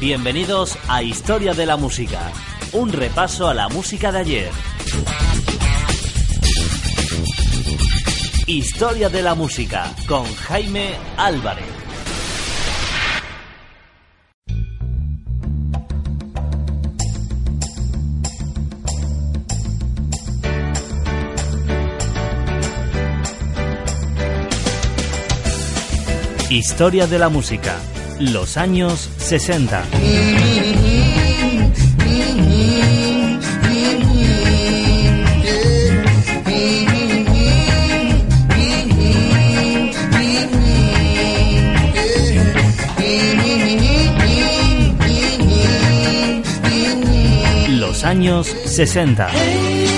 Bienvenidos a Historia de la Música, un repaso a la música de ayer. Historia de la Música con Jaime Álvarez. Historia de la Música los años 60. Los años 60.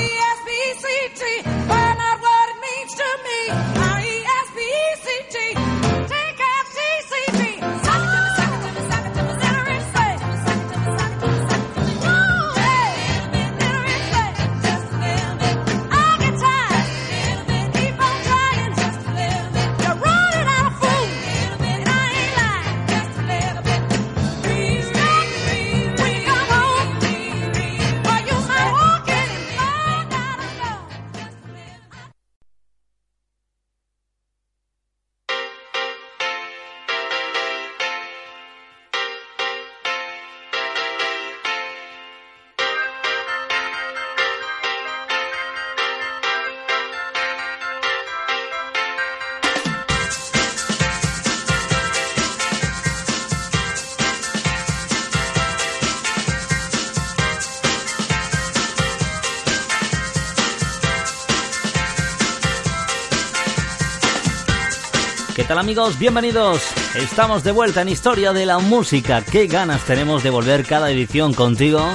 Hola amigos? Bienvenidos. Estamos de vuelta en Historia de la Música. Qué ganas tenemos de volver cada edición contigo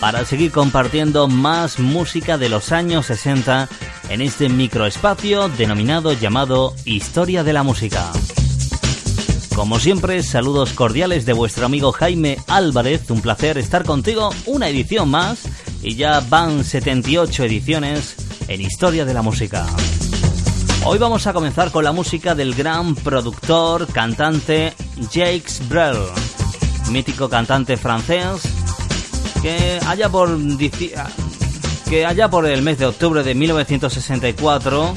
para seguir compartiendo más música de los años 60 en este microespacio denominado llamado Historia de la Música. Como siempre, saludos cordiales de vuestro amigo Jaime Álvarez. Un placer estar contigo una edición más y ya van 78 ediciones en Historia de la Música. Hoy vamos a comenzar con la música del gran productor, cantante Jacques Brel, mítico cantante francés que allá por que allá por el mes de octubre de 1964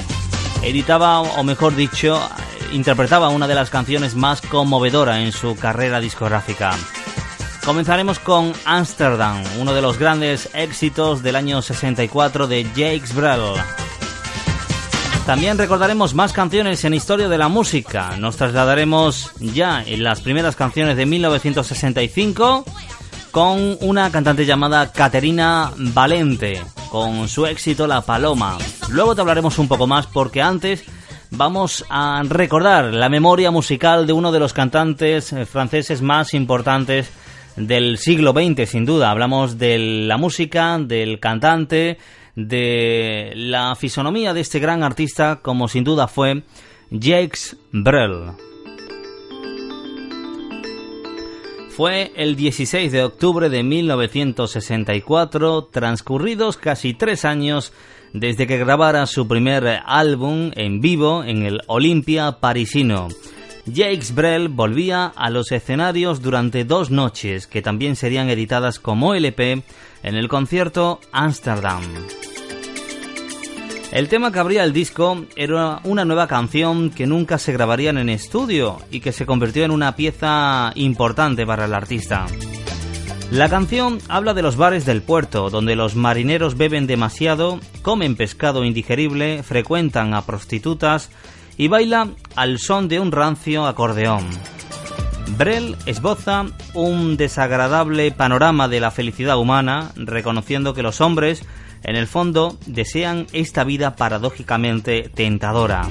editaba o mejor dicho interpretaba una de las canciones más conmovedoras en su carrera discográfica. Comenzaremos con Amsterdam, uno de los grandes éxitos del año 64 de Jacques Brel. También recordaremos más canciones en historia de la música. Nos trasladaremos ya en las primeras canciones de 1965 con una cantante llamada Caterina Valente, con su éxito La Paloma. Luego te hablaremos un poco más porque antes vamos a recordar la memoria musical de uno de los cantantes franceses más importantes del siglo XX, sin duda. Hablamos de la música, del cantante, de la fisonomía de este gran artista como sin duda fue Jacques Brel. Fue el 16 de octubre de 1964, transcurridos casi tres años desde que grabara su primer álbum en vivo en el Olympia parisino. Jacques Brel volvía a los escenarios durante dos noches, que también serían editadas como LP en el concierto Amsterdam. El tema que abría el disco era una nueva canción que nunca se grabaría en estudio y que se convirtió en una pieza importante para el artista. La canción habla de los bares del puerto, donde los marineros beben demasiado, comen pescado indigerible, frecuentan a prostitutas y baila al son de un rancio acordeón. Brel esboza un desagradable panorama de la felicidad humana, reconociendo que los hombres, en el fondo, desean esta vida paradójicamente tentadora.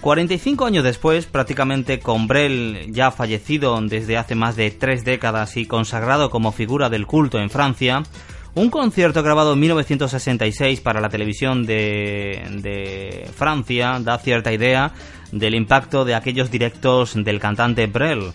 45 años después, prácticamente con Brel ya fallecido desde hace más de tres décadas y consagrado como figura del culto en Francia, un concierto grabado en 1966 para la televisión de, de, Francia da cierta idea del impacto de aquellos directos del cantante Brel.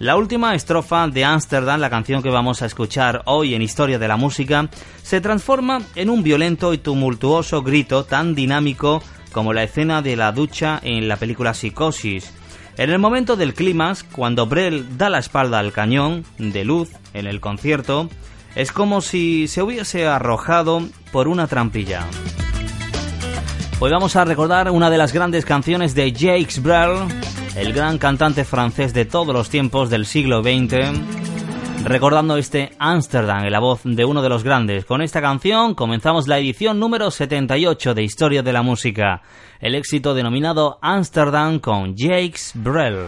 La última estrofa de Amsterdam, la canción que vamos a escuchar hoy en Historia de la Música, se transforma en un violento y tumultuoso grito tan dinámico como la escena de la ducha en la película Psicosis. En el momento del clímax, cuando Brel da la espalda al cañón de luz en el concierto, es como si se hubiese arrojado por una trampilla. Hoy vamos a recordar una de las grandes canciones de Jacques Brel, el gran cantante francés de todos los tiempos del siglo XX, recordando este Amsterdam en la voz de uno de los grandes. Con esta canción comenzamos la edición número 78 de Historia de la Música, el éxito denominado Amsterdam con Jacques Brel.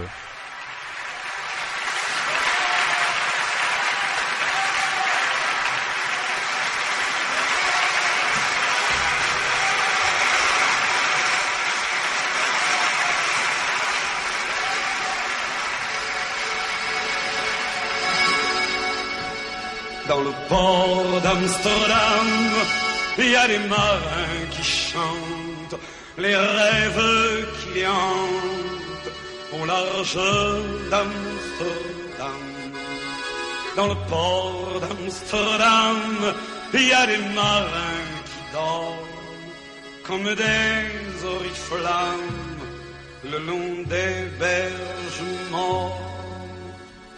d'Amsterdam, il y a des marins qui chantent les rêves qui hantent au large d'Amsterdam. Dans le port d'Amsterdam, il y a des marins qui dorment comme des oriflammes le long des berges morts.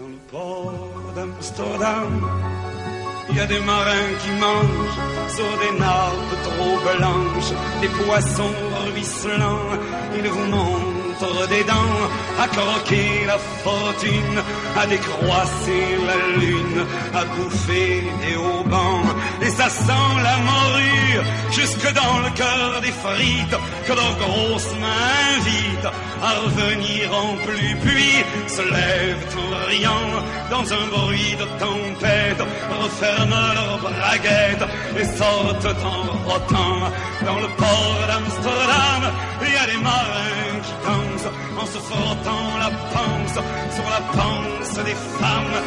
Dans le port d'Amsterdam, il y a des marins qui mangent sur des nappes trop blanches, des poissons ruisselants. Ils vous montrent des dents à croquer la fortune, à décroisser la lune, à bouffer des haubans. Et ça sent la morue jusque dans le cœur des frites que leurs grosses mains invitent à revenir en plus. Puis se lèvent en riant dans un bruit de tempête, referment leurs braguettes et sortent en rotant. Dans le port d'Amsterdam, il y a des marins qui dansent en se frottant la panse sur la panse des femmes.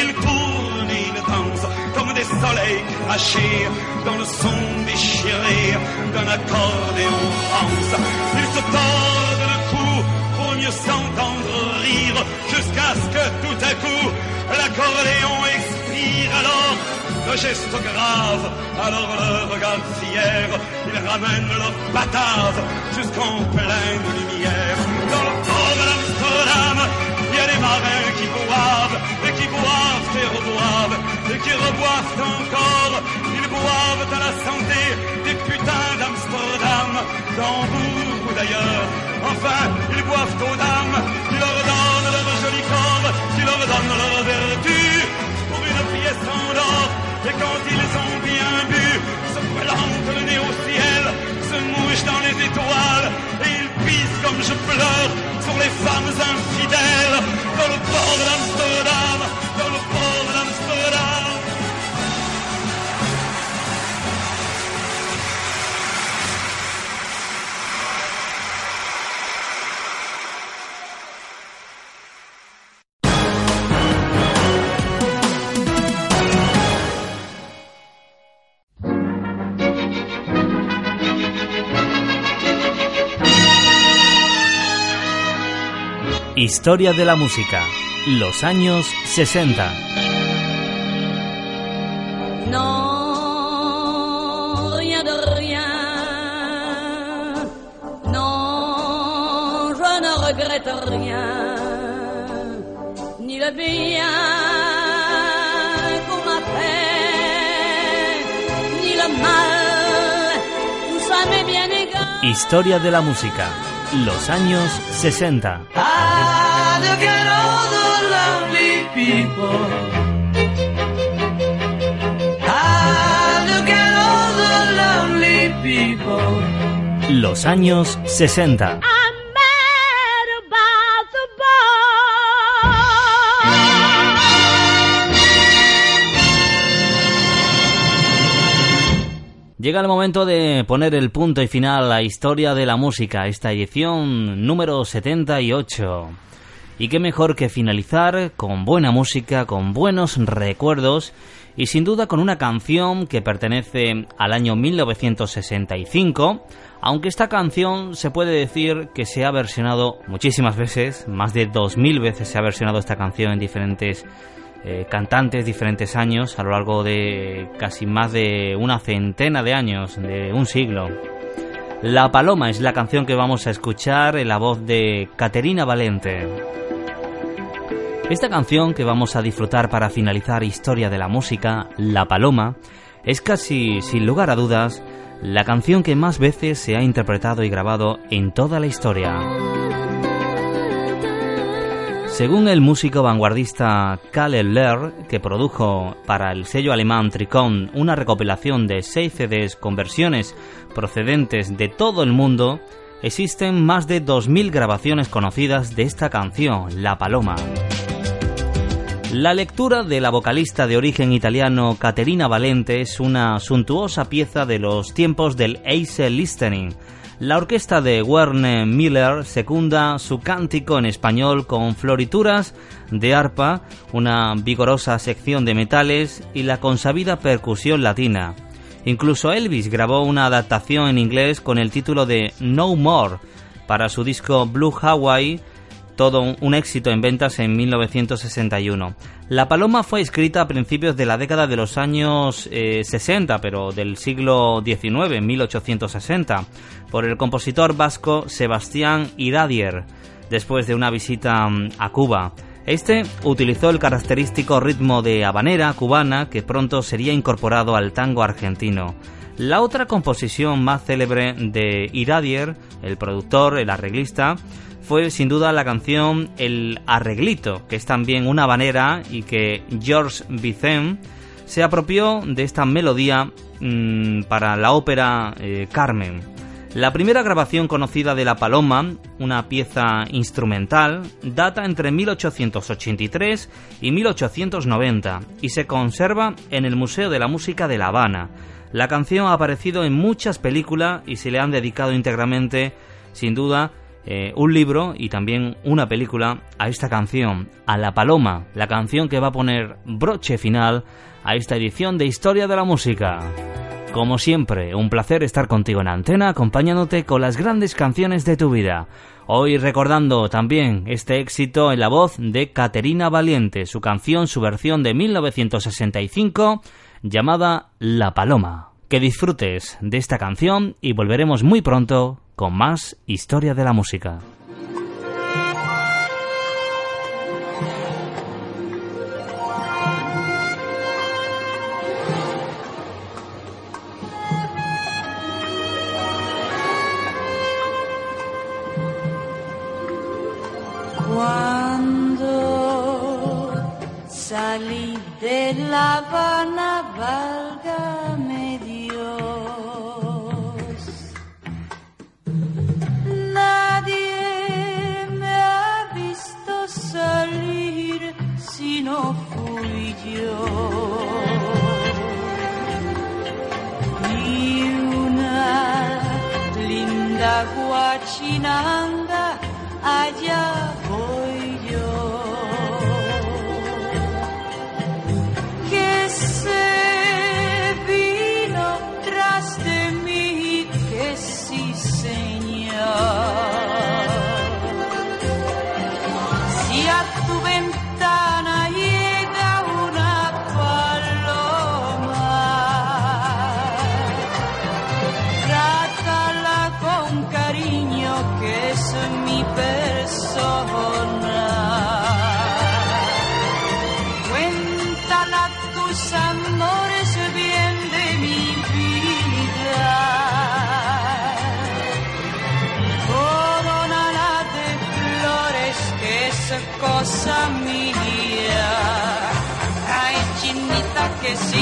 Ils tournent, ils dansent comme des soleils crachés dans le son déchiré d'un accordéon France. Ils se tordent le cou pour mieux s'entendre jusqu'à ce que tout à coup l'accordéon expire alors le geste grave, alors le regard fier, ils ramènent leur batave jusqu'en pleine lumière. Dans le port de l'Amsterdam, il y a des marins qui boivent, et qui boivent et reboivent, et qui reboivent encore. Ils boivent à la santé des putains d'Amsterdam, d'Hambourg ou d'ailleurs. Enfin, ils boivent aux dames, qui leur donnent qui leur donnent leur vertu, pour une pièce en or. Et quand ils ont bien bu, se plantent le nez au ciel, se mouchent dans les étoiles, et ils pissent comme je pleure sur les femmes infidèles, dans le port de l'Amsterdam, Historia de la música, los años 60. Non, rien de rien. Non, je ne regrette rien. Ni le bien qu'on m'a fait, ni le mal. Tout ça m'est bien égal. Historia de la música, los años 60. Ah, look at all the lovely people. Ah, look at all the lovely people. Los años 60. I'm mad about the ball. Llega el momento de poner el punto y final a la historia de la música, esta edición número 78. Y qué mejor que finalizar con buena música, con buenos recuerdos y sin duda con una canción que pertenece al año 1965, aunque esta canción se puede decir que se ha versionado muchísimas veces, más de 2000 veces se ha versionado esta canción en diferentes eh, cantantes, diferentes años, a lo largo de casi más de una centena de años, de un siglo. La Paloma es la canción que vamos a escuchar en la voz de Caterina Valente. Esta canción que vamos a disfrutar para finalizar Historia de la Música, La Paloma, es casi, sin lugar a dudas, la canción que más veces se ha interpretado y grabado en toda la historia. Según el músico vanguardista Kalle Lehr, que produjo para el sello alemán Tricon una recopilación de seis CDs con versiones procedentes de todo el mundo, existen más de 2.000 grabaciones conocidas de esta canción, La Paloma. La lectura de la vocalista de origen italiano Caterina Valente es una suntuosa pieza de los tiempos del Ace Listening. La orquesta de Werner Miller secunda su cántico en español con florituras de arpa, una vigorosa sección de metales y la consabida percusión latina. Incluso Elvis grabó una adaptación en inglés con el título de No More para su disco Blue Hawaii todo un éxito en ventas en 1961. La Paloma fue escrita a principios de la década de los años 60, pero del siglo XIX, 1860, por el compositor vasco Sebastián Iradier, después de una visita a Cuba. Este utilizó el característico ritmo de habanera cubana que pronto sería incorporado al tango argentino. La otra composición más célebre de Iradier, el productor, el arreglista, fue sin duda la canción El Arreglito, que es también una banera y que Georges Bizet se apropió de esta melodía mmm, para la ópera eh, Carmen. La primera grabación conocida de La Paloma, una pieza instrumental, data entre 1883 y 1890 y se conserva en el Museo de la Música de La Habana. La canción ha aparecido en muchas películas y se le han dedicado íntegramente, sin duda, eh, un libro y también una película a esta canción, a La Paloma, la canción que va a poner broche final a esta edición de Historia de la Música. Como siempre, un placer estar contigo en antena, acompañándote con las grandes canciones de tu vida. Hoy recordando también este éxito en la voz de Caterina Valiente, su canción, su versión de 1965, llamada La Paloma. Que disfrutes de esta canción y volveremos muy pronto con más historia de la música. Fui yo. Ni una linda guachinanga, allá see.